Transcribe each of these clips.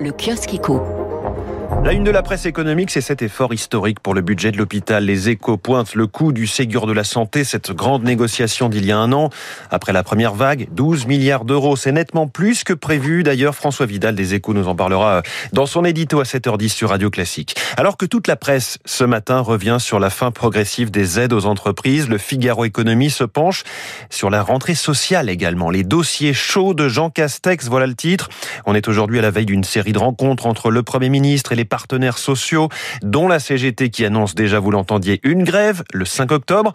Le kiosque éco. La une de la presse économique, c'est cet effort historique pour le budget de l'hôpital. Les échos pointent le coût du Ségur de la santé, cette grande négociation d'il y a un an. Après la première vague, 12 milliards d'euros. C'est nettement plus que prévu. D'ailleurs, François Vidal des échos nous en parlera dans son édito à 7h10 sur Radio Classique. Alors que toute la presse, ce matin, revient sur la fin progressive des aides aux entreprises, le Figaro Économie se penche sur la rentrée sociale également. Les dossiers chauds de Jean Castex, voilà le titre. On est aujourd'hui à la veille d'une série de rencontres entre le Premier ministre et les partenaires sociaux, dont la CGT qui annonce déjà, vous l'entendiez, une grève le 5 octobre.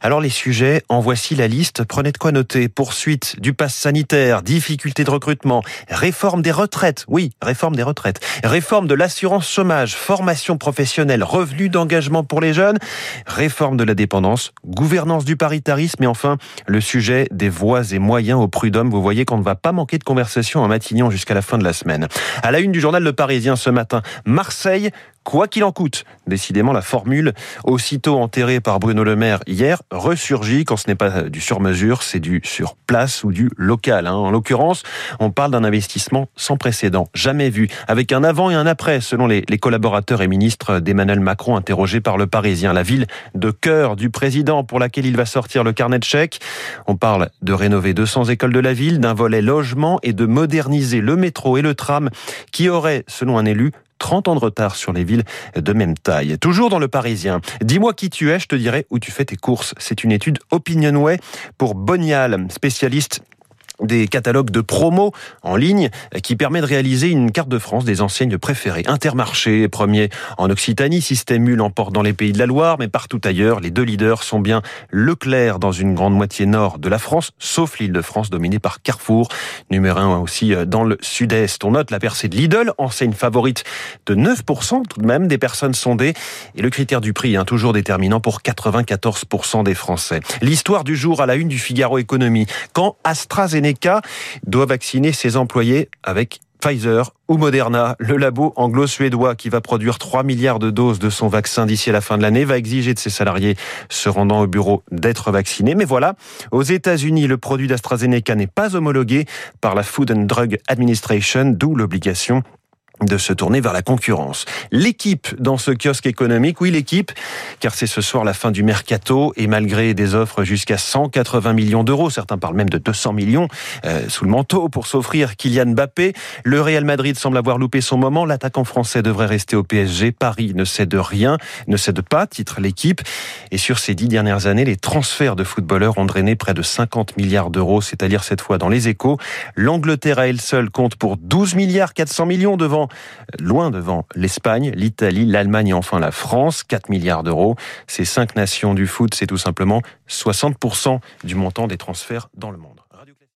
Alors les sujets, en voici la liste. Prenez de quoi noter. Poursuite du pass sanitaire, difficultés de recrutement, réforme des retraites. Oui, réforme des retraites. Réforme de l'assurance chômage, formation professionnelle, revenu d'engagement pour les jeunes, réforme de la dépendance, gouvernance du paritarisme et enfin le sujet des voies et moyens au prud'homme. Vous voyez qu'on ne va pas manquer de conversation à Matignon jusqu'à la fin de la semaine. À la une du journal Le Parisien ce matin, Marseille quoi qu'il en coûte. Décidément, la formule, aussitôt enterrée par Bruno Le Maire hier, ressurgit quand ce n'est pas du sur-mesure, c'est du sur place ou du local. Hein. En l'occurrence, on parle d'un investissement sans précédent, jamais vu, avec un avant et un après, selon les, collaborateurs et ministres d'Emmanuel Macron interrogés par le Parisien. La ville de cœur du président pour laquelle il va sortir le carnet de chèques. On parle de rénover 200 écoles de la ville, d'un volet logement et de moderniser le métro et le tram qui aurait, selon un élu, 30 ans de retard sur les villes de même taille. Toujours dans le Parisien. Dis-moi qui tu es, je te dirai où tu fais tes courses. C'est une étude Opinionway pour Bonial, spécialiste des catalogues de promo en ligne qui permet de réaliser une carte de France des enseignes préférées. Intermarché premier en Occitanie, Système U l'emporte dans les pays de la Loire, mais partout ailleurs, les deux leaders sont bien Leclerc dans une grande moitié nord de la France, sauf l'île de France dominée par Carrefour, numéro un aussi euh, dans le sud-est. On note la percée de Lidl, enseigne favorite de 9% tout de même des personnes sondées, et le critère du prix, hein, toujours déterminant pour 94% des Français. L'histoire du jour à la une du Figaro Économie. Quand AstraZeneca AstraZeneca doit vacciner ses employés avec Pfizer ou Moderna, le labo anglo-suédois qui va produire 3 milliards de doses de son vaccin d'ici à la fin de l'année, va exiger de ses salariés se rendant au bureau d'être vaccinés. Mais voilà, aux États-Unis, le produit d'AstraZeneca n'est pas homologué par la Food and Drug Administration, d'où l'obligation de se tourner vers la concurrence. L'équipe dans ce kiosque économique, oui l'équipe, car c'est ce soir la fin du mercato et malgré des offres jusqu'à 180 millions d'euros, certains parlent même de 200 millions euh, sous le manteau pour s'offrir Kylian Mbappé, le Real Madrid semble avoir loupé son moment, l'attaquant français devrait rester au PSG, Paris ne cède rien, ne cède pas, titre l'équipe, et sur ces dix dernières années, les transferts de footballeurs ont drainé près de 50 milliards d'euros, c'est-à-dire cette fois dans les échos. L'Angleterre à elle seule compte pour 12 milliards 400 millions devant loin devant l'Espagne, l'Italie, l'Allemagne et enfin la France, 4 milliards d'euros. Ces cinq nations du foot, c'est tout simplement 60% du montant des transferts dans le monde.